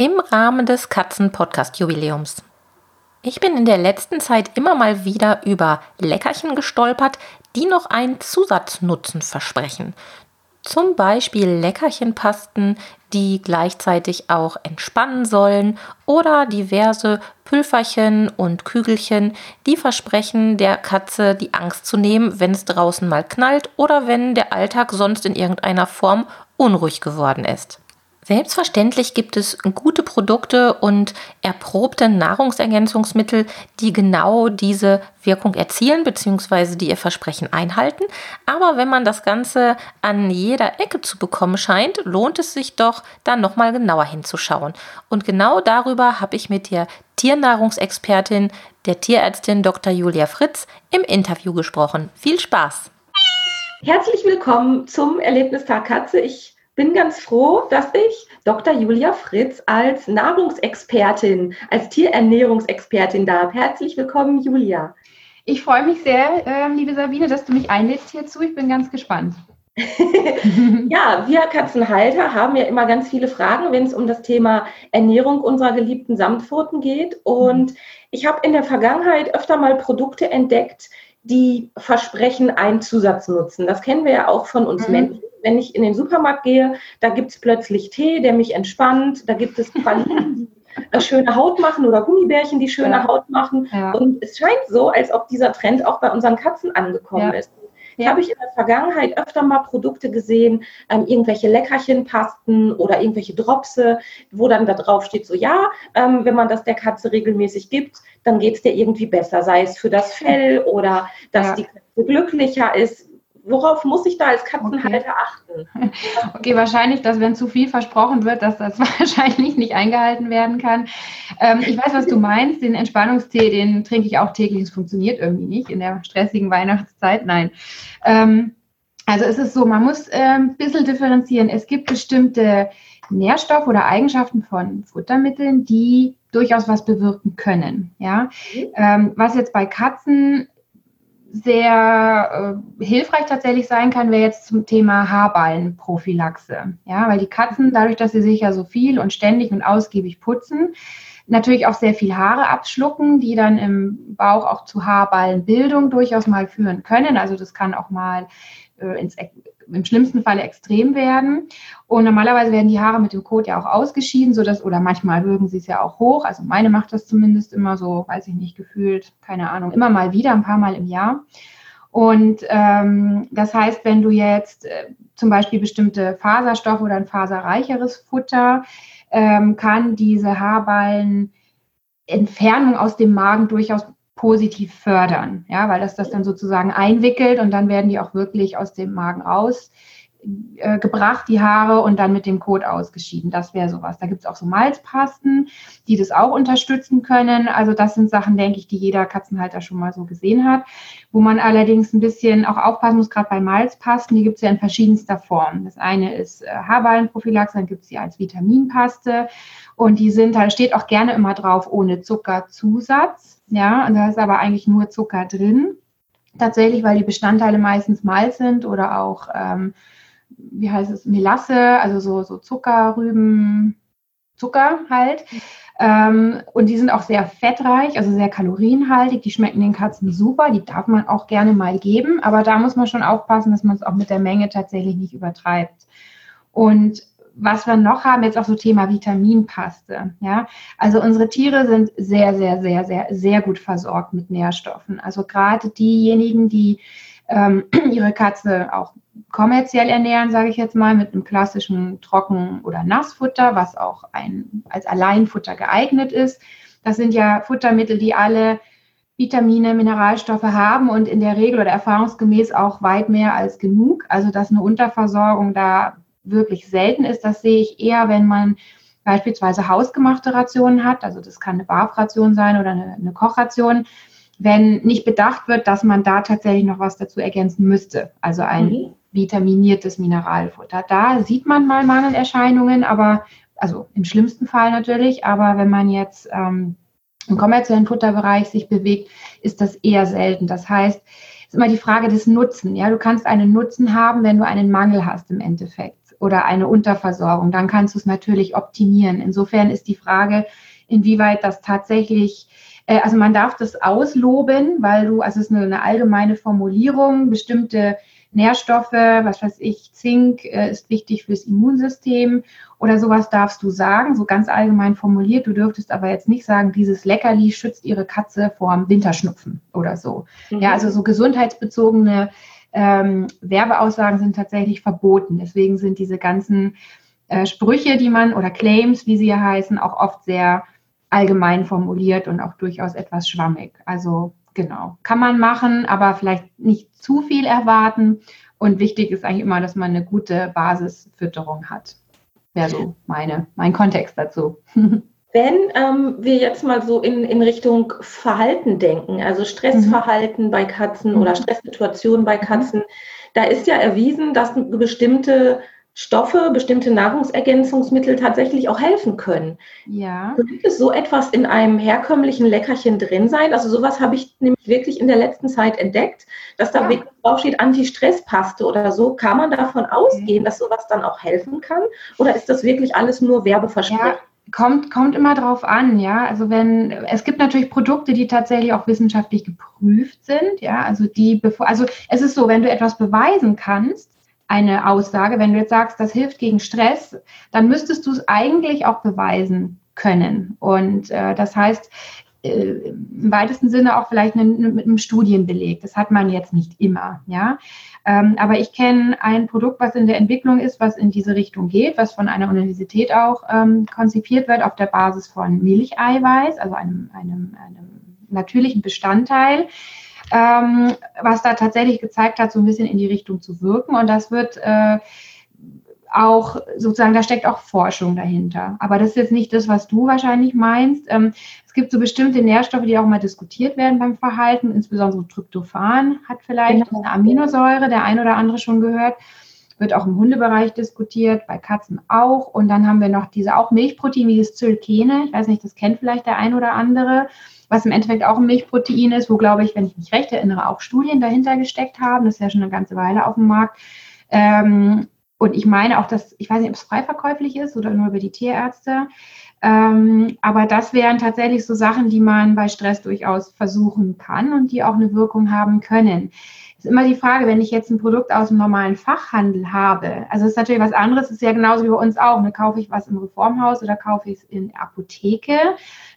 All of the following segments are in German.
im Rahmen des Katzen-Podcast-Jubiläums. Ich bin in der letzten Zeit immer mal wieder über Leckerchen gestolpert, die noch einen Zusatznutzen versprechen. Zum Beispiel Leckerchenpasten, die gleichzeitig auch entspannen sollen oder diverse Pülferchen und Kügelchen, die versprechen der Katze die Angst zu nehmen, wenn es draußen mal knallt oder wenn der Alltag sonst in irgendeiner Form unruhig geworden ist. Selbstverständlich gibt es gute Produkte und erprobte Nahrungsergänzungsmittel, die genau diese Wirkung erzielen bzw. die ihr Versprechen einhalten. Aber wenn man das Ganze an jeder Ecke zu bekommen scheint, lohnt es sich doch, da nochmal genauer hinzuschauen. Und genau darüber habe ich mit der Tiernahrungsexpertin, der Tierärztin Dr. Julia Fritz, im Interview gesprochen. Viel Spaß! Herzlich willkommen zum Erlebnistag Katze. Ich bin ganz froh, dass ich Dr. Julia Fritz als Nahrungsexpertin, als Tierernährungsexpertin darf. Herzlich willkommen, Julia. Ich freue mich sehr, äh, liebe Sabine, dass du mich einlädst hierzu. Ich bin ganz gespannt. ja, wir Katzenhalter haben ja immer ganz viele Fragen, wenn es um das Thema Ernährung unserer geliebten Samtpfoten geht. Und ich habe in der Vergangenheit öfter mal Produkte entdeckt, die versprechen einen Zusatznutzen. Das kennen wir ja auch von uns mhm. Menschen wenn ich in den Supermarkt gehe, da gibt es plötzlich Tee, der mich entspannt, da gibt es Pralinen, die schöne Haut machen oder Gummibärchen, die schöne ja. Haut machen. Ja. Und es scheint so, als ob dieser Trend auch bei unseren Katzen angekommen ja. ist. Ja. habe ich in der Vergangenheit öfter mal Produkte gesehen, ähm, irgendwelche Leckerchenpasten oder irgendwelche Dropse, wo dann da drauf steht, so ja, ähm, wenn man das der Katze regelmäßig gibt, dann geht es dir irgendwie besser, sei es für das Fell oder dass ja. die Katze glücklicher ist worauf muss ich da als Katzenhalter okay. achten? Okay, wahrscheinlich, dass wenn zu viel versprochen wird, dass das wahrscheinlich nicht eingehalten werden kann. Ähm, ich weiß, was du meinst. Den Entspannungstee, den trinke ich auch täglich. Es funktioniert irgendwie nicht in der stressigen Weihnachtszeit. Nein. Ähm, also es ist so, man muss äh, ein bisschen differenzieren. Es gibt bestimmte Nährstoffe oder Eigenschaften von Futtermitteln, die durchaus was bewirken können. Ja, mhm. ähm, was jetzt bei Katzen sehr äh, hilfreich tatsächlich sein kann, wäre jetzt zum Thema Haarballenprophylaxe. Ja, weil die Katzen, dadurch, dass sie sich ja so viel und ständig und ausgiebig putzen, natürlich auch sehr viel Haare abschlucken, die dann im Bauch auch zu Haarballenbildung durchaus mal führen können. Also das kann auch mal äh, ins im schlimmsten Falle extrem werden. Und normalerweise werden die Haare mit dem Kot ja auch ausgeschieden, sodass, oder manchmal würgen sie es ja auch hoch. Also meine macht das zumindest immer so, weiß ich nicht, gefühlt, keine Ahnung, immer mal wieder, ein paar Mal im Jahr. Und ähm, das heißt, wenn du jetzt äh, zum Beispiel bestimmte Faserstoffe oder ein faserreicheres Futter, ähm, kann diese Haarballenentfernung aus dem Magen durchaus positiv fördern, ja, weil das das dann sozusagen einwickelt und dann werden die auch wirklich aus dem Magen raus äh, gebracht, die Haare, und dann mit dem Kot ausgeschieden. Das wäre sowas. Da gibt es auch so Malzpasten, die das auch unterstützen können. Also das sind Sachen, denke ich, die jeder Katzenhalter schon mal so gesehen hat. Wo man allerdings ein bisschen auch aufpassen muss, gerade bei Malzpasten, die gibt es ja in verschiedenster Form. Das eine ist äh, Haarballenprophylaxe, dann gibt es sie als Vitaminpaste. Und die sind, da steht auch gerne immer drauf, ohne Zuckerzusatz. Ja, und da ist aber eigentlich nur Zucker drin. Tatsächlich, weil die Bestandteile meistens Malz sind oder auch, ähm, wie heißt es, Melasse, also so, so Zuckerrüben, Zucker halt. Ähm, und die sind auch sehr fettreich, also sehr kalorienhaltig. Die schmecken den Katzen super. Die darf man auch gerne mal geben. Aber da muss man schon aufpassen, dass man es auch mit der Menge tatsächlich nicht übertreibt. Und was wir noch haben, jetzt auch so Thema Vitaminpaste. Ja, also unsere Tiere sind sehr, sehr, sehr, sehr, sehr gut versorgt mit Nährstoffen. Also gerade diejenigen, die ähm, ihre Katze auch kommerziell ernähren, sage ich jetzt mal, mit einem klassischen Trocken- oder Nassfutter, was auch ein, als Alleinfutter geeignet ist. Das sind ja Futtermittel, die alle Vitamine, Mineralstoffe haben und in der Regel oder erfahrungsgemäß auch weit mehr als genug. Also dass eine Unterversorgung da wirklich selten ist. Das sehe ich eher, wenn man beispielsweise hausgemachte Rationen hat, also das kann eine Barfration sein oder eine, eine Kochration, wenn nicht bedacht wird, dass man da tatsächlich noch was dazu ergänzen müsste, also ein mhm. Vitaminiertes Mineralfutter. Da sieht man mal Mangelerscheinungen, aber also im schlimmsten Fall natürlich, aber wenn man jetzt ähm, im kommerziellen Futterbereich sich bewegt, ist das eher selten. Das heißt, es ist immer die Frage des Nutzen. Ja, du kannst einen Nutzen haben, wenn du einen Mangel hast im Endeffekt oder eine Unterversorgung. Dann kannst du es natürlich optimieren. Insofern ist die Frage, inwieweit das tatsächlich äh, also man darf das ausloben, weil du, also es ist eine, eine allgemeine Formulierung, bestimmte Nährstoffe, was weiß ich, Zink äh, ist wichtig fürs Immunsystem oder sowas darfst du sagen, so ganz allgemein formuliert. Du dürftest aber jetzt nicht sagen, dieses Leckerli schützt ihre Katze vor dem Winterschnupfen oder so. Mhm. Ja, also so gesundheitsbezogene ähm, Werbeaussagen sind tatsächlich verboten. Deswegen sind diese ganzen äh, Sprüche, die man oder Claims, wie sie ja heißen, auch oft sehr allgemein formuliert und auch durchaus etwas schwammig. Also genau, kann man machen, aber vielleicht nicht zu viel erwarten. Und wichtig ist eigentlich immer, dass man eine gute Basisfütterung hat. Wäre so meine, mein Kontext dazu. Wenn ähm, wir jetzt mal so in, in Richtung Verhalten denken, also Stressverhalten mhm. bei Katzen mhm. oder Stresssituationen bei Katzen, da ist ja erwiesen, dass bestimmte Stoffe, bestimmte Nahrungsergänzungsmittel tatsächlich auch helfen können. Ja. Könnte es so etwas in einem herkömmlichen Leckerchen drin sein? Also sowas habe ich nämlich wirklich in der letzten Zeit entdeckt, dass da ja. wirklich draufsteht Anti-Stress-Paste oder so. Kann man davon ausgehen, dass sowas dann auch helfen kann? Oder ist das wirklich alles nur Werbeversprechen? Ja. Kommt, kommt immer drauf an, ja. Also wenn, es gibt natürlich Produkte, die tatsächlich auch wissenschaftlich geprüft sind, ja. Also die, bevor, also es ist so, wenn du etwas beweisen kannst, eine Aussage. Wenn du jetzt sagst, das hilft gegen Stress, dann müsstest du es eigentlich auch beweisen können. Und äh, das heißt, äh, im weitesten Sinne auch vielleicht mit einem Studienbeleg. Das hat man jetzt nicht immer, ja. Ähm, aber ich kenne ein Produkt, was in der Entwicklung ist, was in diese Richtung geht, was von einer Universität auch ähm, konzipiert wird auf der Basis von Milcheiweiß, also einem, einem, einem natürlichen Bestandteil ähm, was da tatsächlich gezeigt hat, so ein bisschen in die Richtung zu wirken. Und das wird äh, auch sozusagen, da steckt auch Forschung dahinter. Aber das ist jetzt nicht das, was du wahrscheinlich meinst. Ähm, es gibt so bestimmte Nährstoffe, die auch mal diskutiert werden beim Verhalten, insbesondere Tryptophan hat vielleicht genau. eine Aminosäure, der ein oder andere schon gehört. Wird auch im Hundebereich diskutiert, bei Katzen auch. Und dann haben wir noch diese auch Milchprotein, wie das Zylkene. Ich weiß nicht, das kennt vielleicht der ein oder andere was im Endeffekt auch ein Milchprotein ist, wo, glaube ich, wenn ich mich recht erinnere, auch Studien dahinter gesteckt haben. Das ist ja schon eine ganze Weile auf dem Markt. Ähm, und ich meine auch, dass, ich weiß nicht, ob es frei verkäuflich ist oder nur über die Tierärzte. Ähm, aber das wären tatsächlich so Sachen, die man bei Stress durchaus versuchen kann und die auch eine Wirkung haben können ist immer die Frage, wenn ich jetzt ein Produkt aus dem normalen Fachhandel habe, also es ist natürlich was anderes, ist ja genauso wie bei uns auch. Ne? Kaufe ich was im Reformhaus oder kaufe ich es in der Apotheke?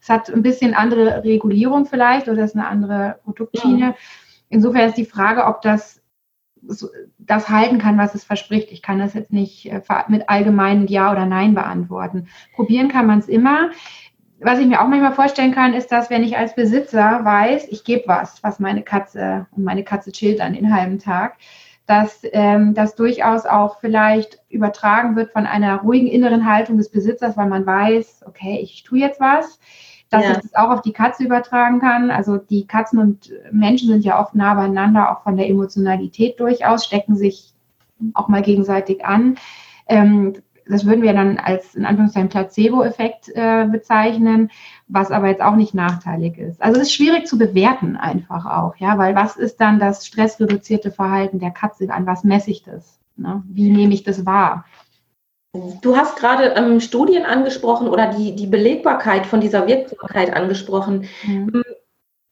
Es hat ein bisschen andere Regulierung vielleicht oder ist eine andere Produktschiene. Ja. Insofern ist die Frage, ob das das halten kann, was es verspricht. Ich kann das jetzt nicht äh, mit allgemeinen Ja oder Nein beantworten. Probieren kann man es immer was ich mir auch manchmal vorstellen kann, ist, dass wenn ich als Besitzer weiß, ich gebe was, was meine Katze und meine Katze chillt dann den halben Tag, dass ähm, das durchaus auch vielleicht übertragen wird von einer ruhigen inneren Haltung des Besitzers, weil man weiß, okay, ich tue jetzt was, dass ja. ich das auch auf die Katze übertragen kann. Also die Katzen und Menschen sind ja oft nah beieinander, auch von der Emotionalität durchaus, stecken sich auch mal gegenseitig an. Ähm, das würden wir dann als in Anführungszeichen Placebo-Effekt äh, bezeichnen, was aber jetzt auch nicht nachteilig ist. Also es ist schwierig zu bewerten einfach auch, ja, weil was ist dann das stressreduzierte Verhalten der Katze? An was messe ich das? Ne? Wie nehme ich das wahr? Du hast gerade ähm, Studien angesprochen oder die, die Belegbarkeit von dieser Wirksamkeit angesprochen. Mhm.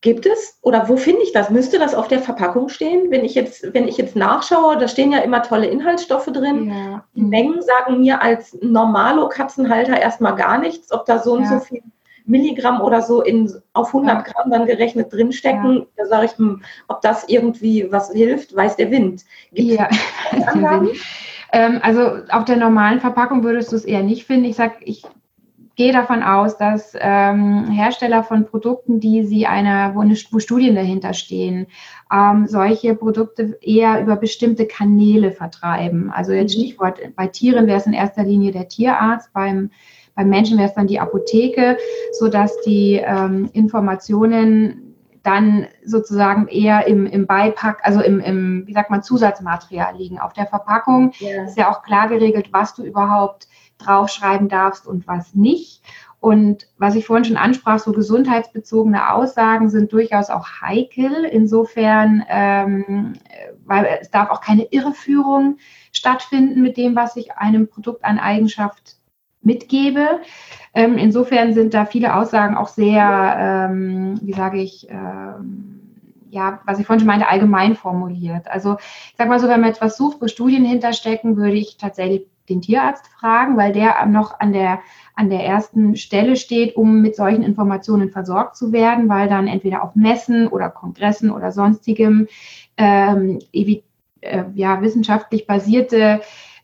Gibt es oder wo finde ich das? Müsste das auf der Verpackung stehen? Wenn ich jetzt, wenn ich jetzt nachschaue, da stehen ja immer tolle Inhaltsstoffe drin. Ja. Die Mengen sagen mir als normalo Katzenhalter erstmal gar nichts, ob da so und ja. so viel Milligramm oder so in, auf 100 ja. Gramm dann gerechnet drinstecken. Da sage ich, hm, ob das irgendwie was hilft, weiß der Wind. Gibt ja. ähm, also auf der normalen Verpackung würdest du es eher nicht finden. Ich sage, ich gehe davon aus, dass ähm, Hersteller von Produkten, die sie einer, wo, eine, wo Studien dahinter stehen, ähm, solche Produkte eher über bestimmte Kanäle vertreiben. Also jetzt mhm. Stichwort, bei Tieren wäre es in erster Linie der Tierarzt, beim Beim Menschen wäre es dann die Apotheke, sodass die ähm, Informationen dann sozusagen eher im, im Beipack, also im, im, wie sagt man, Zusatzmaterial liegen. Auf der Verpackung ja. ist ja auch klar geregelt, was du überhaupt draufschreiben darfst und was nicht. Und was ich vorhin schon ansprach, so gesundheitsbezogene Aussagen sind durchaus auch heikel. Insofern, ähm, weil es darf auch keine Irreführung stattfinden mit dem, was ich einem Produkt an Eigenschaft mitgebe. Ähm, insofern sind da viele Aussagen auch sehr, ähm, wie sage ich, ähm, ja, was ich vorhin schon meinte, allgemein formuliert. Also ich sage mal so, wenn man etwas sucht, wo Studien hinterstecken, würde ich tatsächlich den Tierarzt fragen, weil der noch an der, an der ersten Stelle steht, um mit solchen Informationen versorgt zu werden, weil dann entweder auf Messen oder Kongressen oder sonstigem ähm, äh, ja, wissenschaftlich basierte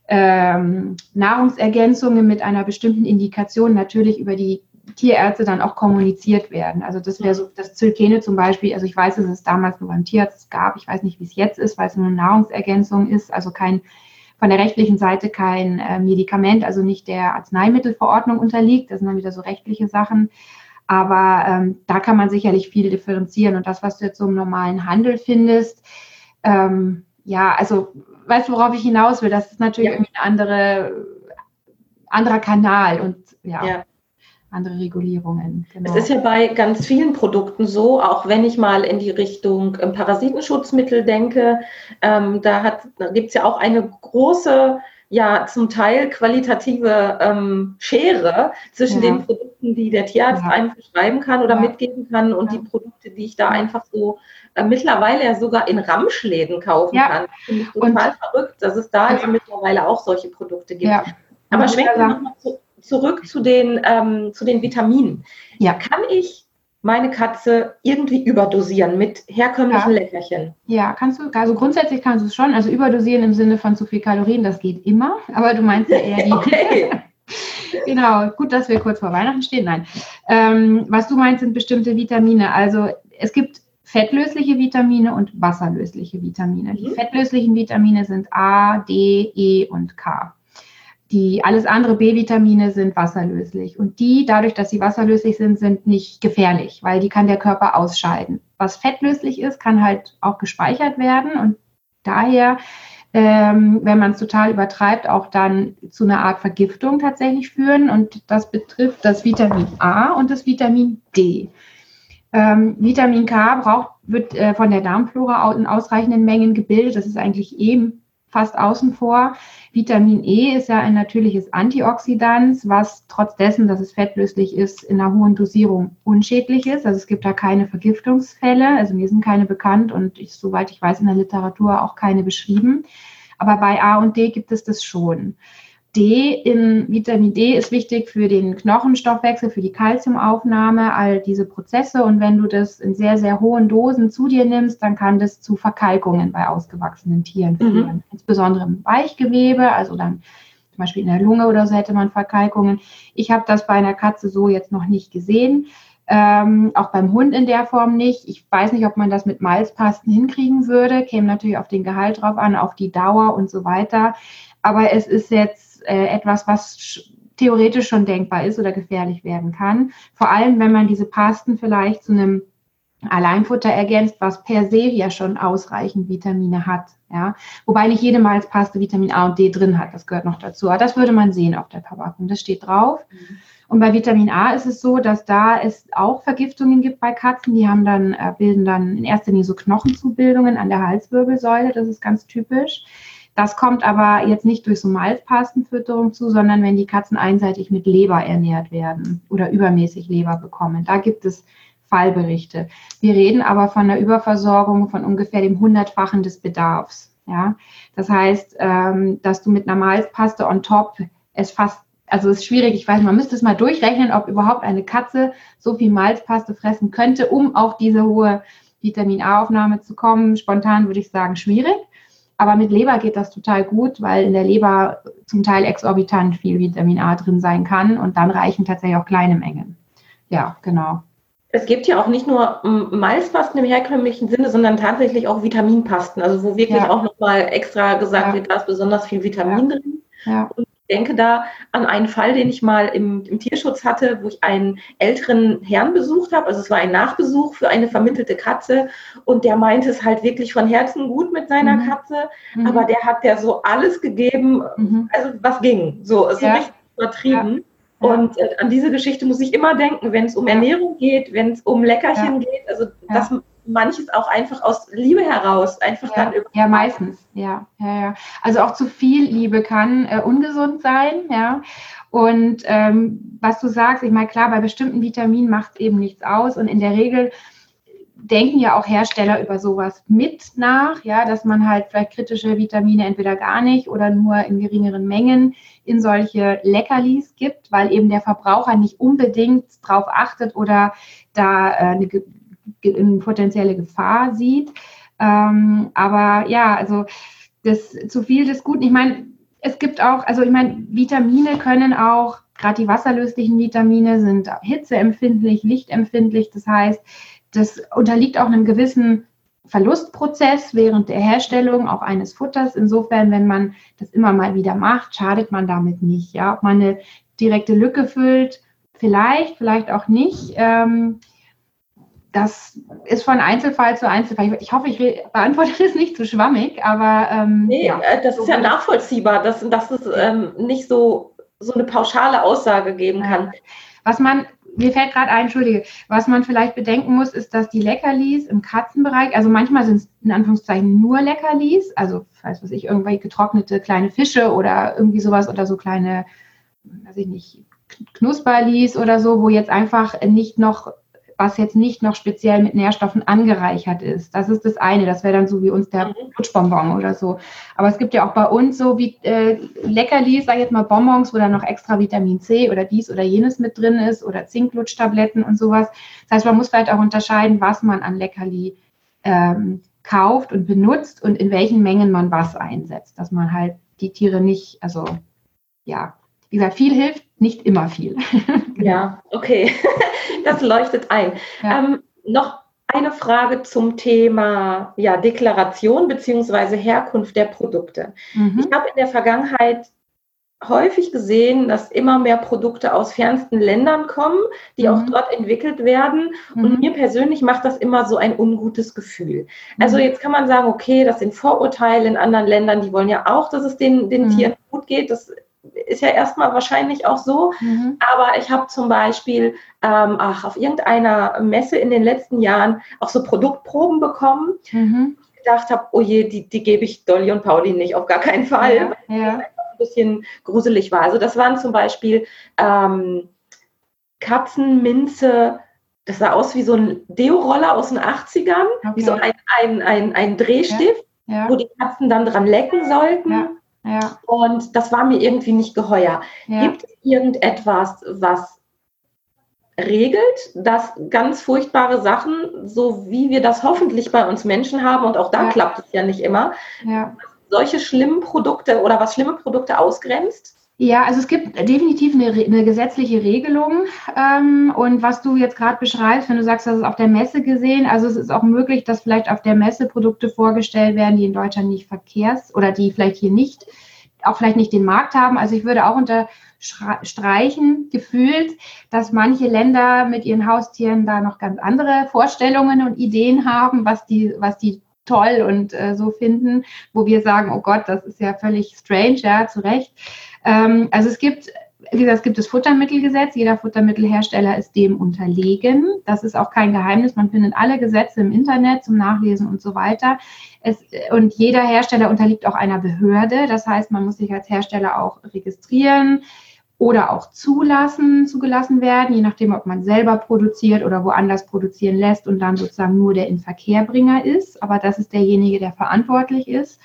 ähm, Nahrungsergänzungen mit einer bestimmten Indikation natürlich über die Tierärzte dann auch kommuniziert werden. Also das wäre so das Zylkene zum Beispiel. Also ich weiß, dass es damals nur beim Tierarzt gab. Ich weiß nicht, wie es jetzt ist, weil es nur eine Nahrungsergänzung ist, also kein von der rechtlichen Seite kein äh, Medikament, also nicht der Arzneimittelverordnung unterliegt. Das sind dann wieder so rechtliche Sachen. Aber ähm, da kann man sicherlich viel differenzieren. Und das, was du jetzt so im normalen Handel findest, ähm, ja, also weißt du, worauf ich hinaus will? Das ist natürlich ja. irgendwie ein andere, anderer Kanal und ja. ja andere Regulierungen. Genau. Es ist ja bei ganz vielen Produkten so, auch wenn ich mal in die Richtung ähm, Parasitenschutzmittel denke, ähm, da, da gibt es ja auch eine große, ja zum Teil qualitative ähm, Schere zwischen ja. den Produkten, die der Tierarzt ja. einem verschreiben kann oder ja. mitgeben kann und die Produkte, die ich da einfach so äh, mittlerweile ja sogar in Ramschläden kaufen kann. Das finde ich total und, verrückt, dass es da also mittlerweile auch solche Produkte gibt. Aber schwenken wir nochmal zu, zurück zu den, ähm, zu den Vitaminen. Ja. Kann ich meine Katze irgendwie überdosieren mit herkömmlichen ja. Leckerchen? Ja, kannst du. Also grundsätzlich kannst du es schon. Also überdosieren im Sinne von zu viel Kalorien, das geht immer. Aber du meinst ja eher die. okay. genau, gut, dass wir kurz vor Weihnachten stehen. Nein. Ähm, was du meinst, sind bestimmte Vitamine. Also es gibt fettlösliche Vitamine und wasserlösliche Vitamine. Die mhm. fettlöslichen Vitamine sind A, D, E und K. Die alles andere B-Vitamine sind wasserlöslich und die, dadurch, dass sie wasserlöslich sind, sind nicht gefährlich, weil die kann der Körper ausscheiden. Was fettlöslich ist, kann halt auch gespeichert werden und daher, ähm, wenn man es total übertreibt, auch dann zu einer Art Vergiftung tatsächlich führen und das betrifft das Vitamin A und das Vitamin D. Ähm, Vitamin K braucht, wird äh, von der Darmflora in ausreichenden Mengen gebildet. Das ist eigentlich eben fast außen vor. Vitamin E ist ja ein natürliches Antioxidant, was trotz dessen, dass es fettlöslich ist, in einer hohen Dosierung unschädlich ist. Also es gibt da keine Vergiftungsfälle, also mir sind keine bekannt und ich, soweit ich weiß in der Literatur auch keine beschrieben. Aber bei A und D gibt es das schon. D in Vitamin D ist wichtig für den Knochenstoffwechsel, für die Kalziumaufnahme, all diese Prozesse. Und wenn du das in sehr, sehr hohen Dosen zu dir nimmst, dann kann das zu Verkalkungen bei ausgewachsenen Tieren mhm. führen. Mhm. Insbesondere im Weichgewebe, also dann zum Beispiel in der Lunge oder so hätte man Verkalkungen. Ich habe das bei einer Katze so jetzt noch nicht gesehen. Ähm, auch beim Hund in der Form nicht. Ich weiß nicht, ob man das mit Malzpasten hinkriegen würde. Käme natürlich auf den Gehalt drauf an, auf die Dauer und so weiter. Aber es ist jetzt äh, etwas, was theoretisch schon denkbar ist oder gefährlich werden kann. Vor allem, wenn man diese Pasten vielleicht zu einem Alleinfutter ergänzt, was per se ja schon ausreichend Vitamine hat. Ja? Wobei nicht jede Malzpaste Vitamin A und D drin hat, das gehört noch dazu. Aber das würde man sehen auf der Verpackung, das steht drauf. Mhm. Und bei Vitamin A ist es so, dass da es auch Vergiftungen gibt bei Katzen. Die haben dann, äh, bilden dann in erster Linie so Knochenzubildungen an der Halswirbelsäule. Das ist ganz typisch. Das kommt aber jetzt nicht durch so Malzpastenfütterung zu, sondern wenn die Katzen einseitig mit Leber ernährt werden oder übermäßig Leber bekommen. Da gibt es Fallberichte. Wir reden aber von einer Überversorgung von ungefähr dem Hundertfachen des Bedarfs. Ja, das heißt, ähm, dass du mit einer Malzpaste on top es fast also es ist schwierig, ich weiß, man müsste es mal durchrechnen, ob überhaupt eine Katze so viel Malzpaste fressen könnte, um auf diese hohe Vitamin A-Aufnahme zu kommen. Spontan würde ich sagen, schwierig. Aber mit Leber geht das total gut, weil in der Leber zum Teil exorbitant viel Vitamin A drin sein kann und dann reichen tatsächlich auch kleine Mengen. Ja, genau. Es gibt ja auch nicht nur Malzpasten im herkömmlichen Sinne, sondern tatsächlich auch Vitaminpasten, also wo wirklich ja. auch nochmal extra gesagt ja. wird, da ist besonders viel Vitamin ja. drin. Ja. Und denke da an einen Fall, den ich mal im, im, Tierschutz hatte, wo ich einen älteren Herrn besucht habe. Also es war ein Nachbesuch für eine vermittelte Katze und der meinte es halt wirklich von Herzen gut mit seiner mhm. Katze, mhm. aber der hat ja so alles gegeben, mhm. also was ging, so, so ja. richtig übertrieben. Ja. Und äh, an diese Geschichte muss ich immer denken, wenn es um Ernährung geht, wenn es um Leckerchen geht, also das manches auch einfach aus Liebe heraus einfach ja, dann über. Ja, meistens, ja, ja, ja. Also auch zu viel Liebe kann äh, ungesund sein, ja. Und ähm, was du sagst, ich meine, klar, bei bestimmten Vitaminen macht es eben nichts aus und in der Regel denken ja auch Hersteller über sowas mit nach, ja, dass man halt vielleicht kritische Vitamine entweder gar nicht oder nur in geringeren Mengen in solche Leckerlis gibt, weil eben der Verbraucher nicht unbedingt darauf achtet oder da äh, eine eine potenzielle Gefahr sieht. Ähm, aber ja, also das zu viel des Guten. Ich meine, es gibt auch, also ich meine, Vitamine können auch, gerade die wasserlöslichen Vitamine sind hitzeempfindlich, lichtempfindlich. Das heißt, das unterliegt auch einem gewissen Verlustprozess während der Herstellung auch eines Futters. Insofern, wenn man das immer mal wieder macht, schadet man damit nicht. Ja, ob man eine direkte Lücke füllt, vielleicht, vielleicht auch nicht. Ähm, das ist von Einzelfall zu Einzelfall. Ich hoffe, ich beantworte das nicht zu schwammig, aber. Ähm, nee, ja. Äh, das ist ja nachvollziehbar, dass, dass es ähm, nicht so, so eine pauschale Aussage geben kann. Was man, mir fällt gerade ein, Entschuldige, was man vielleicht bedenken muss, ist, dass die Leckerlis im Katzenbereich, also manchmal sind es in Anführungszeichen nur Leckerlis, also, weiß was ich, irgendwelche getrocknete kleine Fische oder irgendwie sowas oder so kleine, weiß ich nicht, Knusperlis oder so, wo jetzt einfach nicht noch was jetzt nicht noch speziell mit Nährstoffen angereichert ist. Das ist das eine. Das wäre dann so wie uns der Lutschbonbon mhm. oder so. Aber es gibt ja auch bei uns so wie äh, Leckerlis, sag ich jetzt mal Bonbons, wo dann noch extra Vitamin C oder dies oder jenes mit drin ist oder Zinklutschtabletten und sowas. Das heißt, man muss vielleicht auch unterscheiden, was man an Leckerli ähm, kauft und benutzt und in welchen Mengen man was einsetzt, dass man halt die Tiere nicht, also ja, wie gesagt, viel hilft, nicht immer viel. ja, okay, das leuchtet ein. Ja. Ähm, noch eine Frage zum Thema ja, Deklaration bzw. Herkunft der Produkte. Mhm. Ich habe in der Vergangenheit häufig gesehen, dass immer mehr Produkte aus fernsten Ländern kommen, die mhm. auch dort entwickelt werden. Mhm. Und mir persönlich macht das immer so ein ungutes Gefühl. Also mhm. jetzt kann man sagen, okay, das sind Vorurteile in anderen Ländern, die wollen ja auch, dass es den, den mhm. Tieren gut geht. Das ist ja erstmal wahrscheinlich auch so. Mhm. Aber ich habe zum Beispiel ähm, ach, auf irgendeiner Messe in den letzten Jahren auch so Produktproben bekommen. Mhm. Ich gedacht habe, oh je, die, die gebe ich Dolly und Pauli nicht, auf gar keinen Fall. Ja, weil ja. ein bisschen gruselig war. Also das waren zum Beispiel ähm, Katzenminze, das sah aus wie so ein Deo-Roller aus den 80ern, okay. wie so ein, ein, ein, ein Drehstift, ja. wo die Katzen dann dran lecken sollten. Ja. Und das war mir irgendwie nicht geheuer. Ja. Gibt es irgendetwas, was regelt, dass ganz furchtbare Sachen, so wie wir das hoffentlich bei uns Menschen haben, und auch da ja. klappt es ja nicht immer, solche schlimmen Produkte oder was schlimme Produkte ausgrenzt? Ja, also es gibt definitiv eine, eine gesetzliche Regelung. Ähm, und was du jetzt gerade beschreibst, wenn du sagst, das ist auf der Messe gesehen, also es ist auch möglich, dass vielleicht auf der Messe Produkte vorgestellt werden, die in Deutschland nicht verkehrs- oder die vielleicht hier nicht, auch vielleicht nicht den Markt haben. Also ich würde auch unterstreichen, gefühlt, dass manche Länder mit ihren Haustieren da noch ganz andere Vorstellungen und Ideen haben, was die, was die toll und äh, so finden, wo wir sagen, oh Gott, das ist ja völlig strange, ja, zu Recht. Ähm, also es gibt, wie gesagt, es gibt das Futtermittelgesetz. Jeder Futtermittelhersteller ist dem unterlegen. Das ist auch kein Geheimnis. Man findet alle Gesetze im Internet zum Nachlesen und so weiter. Es, und jeder Hersteller unterliegt auch einer Behörde. Das heißt, man muss sich als Hersteller auch registrieren oder auch zulassen, zugelassen werden, je nachdem, ob man selber produziert oder woanders produzieren lässt und dann sozusagen nur der Inverkehrbringer ist. Aber das ist derjenige, der verantwortlich ist.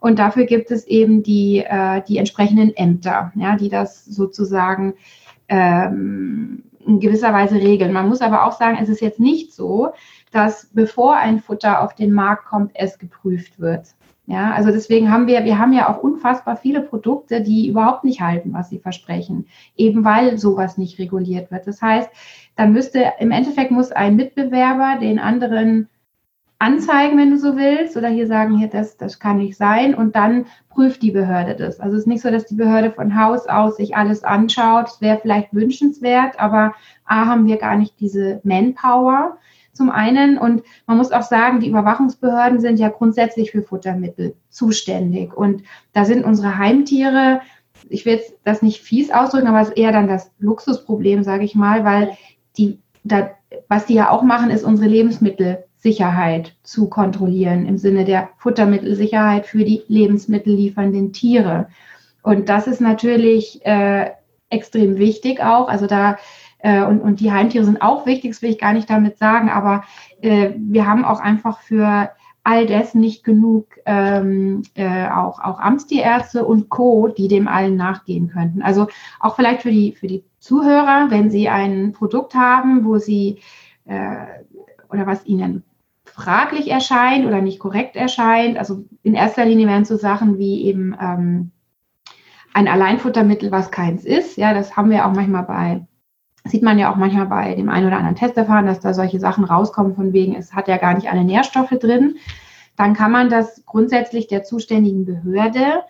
Und dafür gibt es eben die, äh, die entsprechenden Ämter, ja, die das sozusagen ähm, in gewisser Weise regeln. Man muss aber auch sagen, es ist jetzt nicht so, dass bevor ein Futter auf den Markt kommt, es geprüft wird. Ja, also deswegen haben wir, wir haben ja auch unfassbar viele Produkte, die überhaupt nicht halten, was sie versprechen, eben weil sowas nicht reguliert wird. Das heißt, dann müsste, im Endeffekt muss ein Mitbewerber den anderen anzeigen, wenn du so willst, oder hier sagen, hier, das, das kann nicht sein, und dann prüft die Behörde das. Also es ist nicht so, dass die Behörde von Haus aus sich alles anschaut. Es wäre vielleicht wünschenswert, aber A, haben wir gar nicht diese Manpower zum einen. Und man muss auch sagen, die Überwachungsbehörden sind ja grundsätzlich für Futtermittel zuständig. Und da sind unsere Heimtiere, ich will jetzt das nicht fies ausdrücken, aber es ist eher dann das Luxusproblem, sage ich mal, weil die, da, was die ja auch machen, ist unsere Lebensmittelsicherheit zu kontrollieren im Sinne der Futtermittelsicherheit für die lebensmittelliefernden Tiere. Und das ist natürlich äh, extrem wichtig auch. Also da äh, und, und die Heimtiere sind auch wichtig, das will ich gar nicht damit sagen, aber äh, wir haben auch einfach für all das nicht genug ähm, äh, auch, auch Amtstierärzte und Co., die dem allen nachgehen könnten. Also auch vielleicht für die, für die Zuhörer, wenn sie ein Produkt haben, wo sie äh, oder was ihnen fraglich erscheint oder nicht korrekt erscheint. Also in erster Linie wären so Sachen wie eben ähm, ein Alleinfuttermittel, was keins ist. Ja, das haben wir auch manchmal bei sieht man ja auch manchmal bei dem einen oder anderen Testerfahren, dass da solche Sachen rauskommen, von wegen, es hat ja gar nicht alle Nährstoffe drin. Dann kann man das grundsätzlich der zuständigen Behörde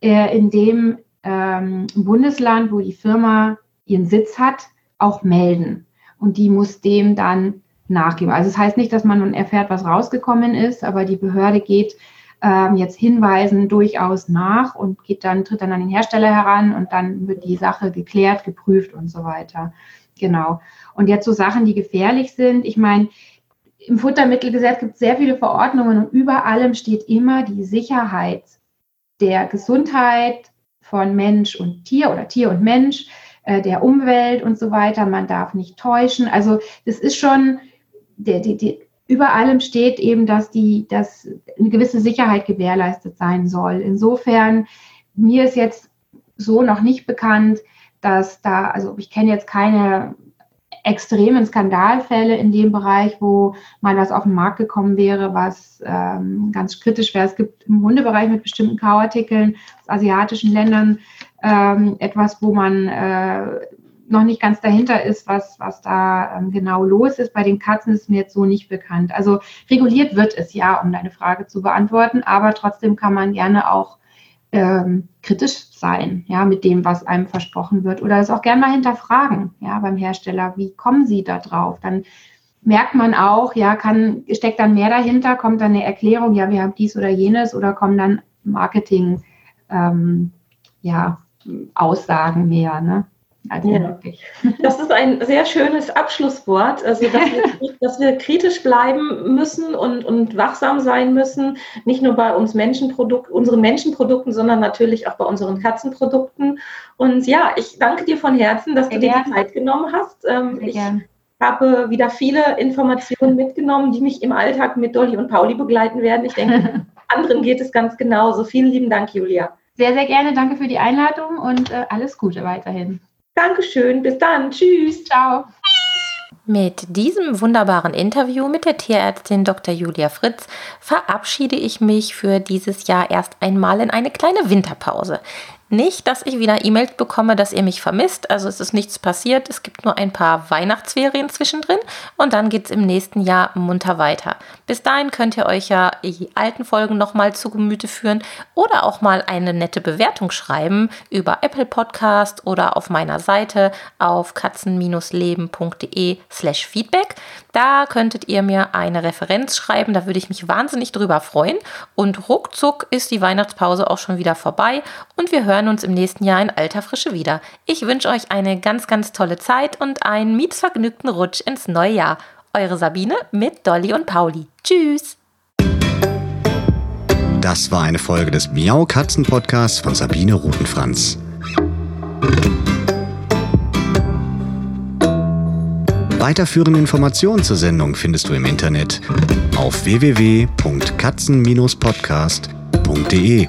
äh, in dem ähm, Bundesland, wo die Firma ihren Sitz hat, auch melden. Und die muss dem dann nachgeben. Also das heißt nicht, dass man nun erfährt, was rausgekommen ist, aber die Behörde geht ähm, jetzt Hinweisen durchaus nach und geht dann, tritt dann an den Hersteller heran und dann wird die Sache geklärt, geprüft und so weiter. Genau. Und jetzt so Sachen, die gefährlich sind. Ich meine, im Futtermittelgesetz gibt es sehr viele Verordnungen und über allem steht immer die Sicherheit der Gesundheit von Mensch und Tier oder Tier und Mensch, äh, der Umwelt und so weiter. Man darf nicht täuschen. Also das ist schon, der, die, die, über allem steht eben, dass, die, dass eine gewisse Sicherheit gewährleistet sein soll. Insofern, mir ist jetzt so noch nicht bekannt, dass da, also ich kenne jetzt keine extremen Skandalfälle in dem Bereich, wo mal was auf den Markt gekommen wäre, was ähm, ganz kritisch wäre. Es gibt im Hundebereich mit bestimmten Kauartikeln aus asiatischen Ländern ähm, etwas, wo man äh, noch nicht ganz dahinter ist, was, was da ähm, genau los ist. Bei den Katzen ist mir jetzt so nicht bekannt. Also reguliert wird es ja, um deine Frage zu beantworten, aber trotzdem kann man gerne auch ähm, kritisch sein, ja, mit dem, was einem versprochen wird oder es auch gerne mal hinterfragen, ja, beim Hersteller. Wie kommen Sie da drauf? Dann merkt man auch, ja, kann, steckt dann mehr dahinter, kommt dann eine Erklärung, ja, wir haben dies oder jenes oder kommen dann Marketing, ähm, ja, Aussagen mehr, ne? Also ja. Das ist ein sehr schönes Abschlusswort, also dass wir, dass wir, kritisch bleiben müssen und, und wachsam sein müssen, nicht nur bei uns Menschenprodukt, unseren Menschenprodukten, sondern natürlich auch bei unseren Katzenprodukten. Und ja, ich danke dir von Herzen, dass sehr du dir die Zeit genommen hast. Ähm, ich gern. habe wieder viele Informationen mitgenommen, die mich im Alltag mit Dolly und Pauli begleiten werden. Ich denke, anderen geht es ganz genauso. Vielen lieben Dank, Julia. Sehr, sehr gerne. Danke für die Einladung und äh, alles Gute weiterhin. Dankeschön, bis dann. Tschüss. Ciao. Mit diesem wunderbaren Interview mit der Tierärztin Dr. Julia Fritz verabschiede ich mich für dieses Jahr erst einmal in eine kleine Winterpause. Nicht, dass ich wieder E-Mails bekomme, dass ihr mich vermisst. Also es ist nichts passiert. Es gibt nur ein paar Weihnachtsferien zwischendrin und dann geht es im nächsten Jahr munter weiter. Bis dahin könnt ihr euch ja die alten Folgen nochmal zu Gemüte führen oder auch mal eine nette Bewertung schreiben über Apple Podcast oder auf meiner Seite auf katzen-leben.de slash Feedback. Da könntet ihr mir eine Referenz schreiben, da würde ich mich wahnsinnig drüber freuen. Und ruckzuck ist die Weihnachtspause auch schon wieder vorbei und wir hören uns im nächsten Jahr in alter Frische wieder. Ich wünsche euch eine ganz, ganz tolle Zeit und einen mietsvergnügten Rutsch ins neue Jahr. Eure Sabine mit Dolly und Pauli. Tschüss! Das war eine Folge des Miau Katzen Podcasts von Sabine Rutenfranz. Weiterführende Informationen zur Sendung findest du im Internet auf www.katzen-podcast.de.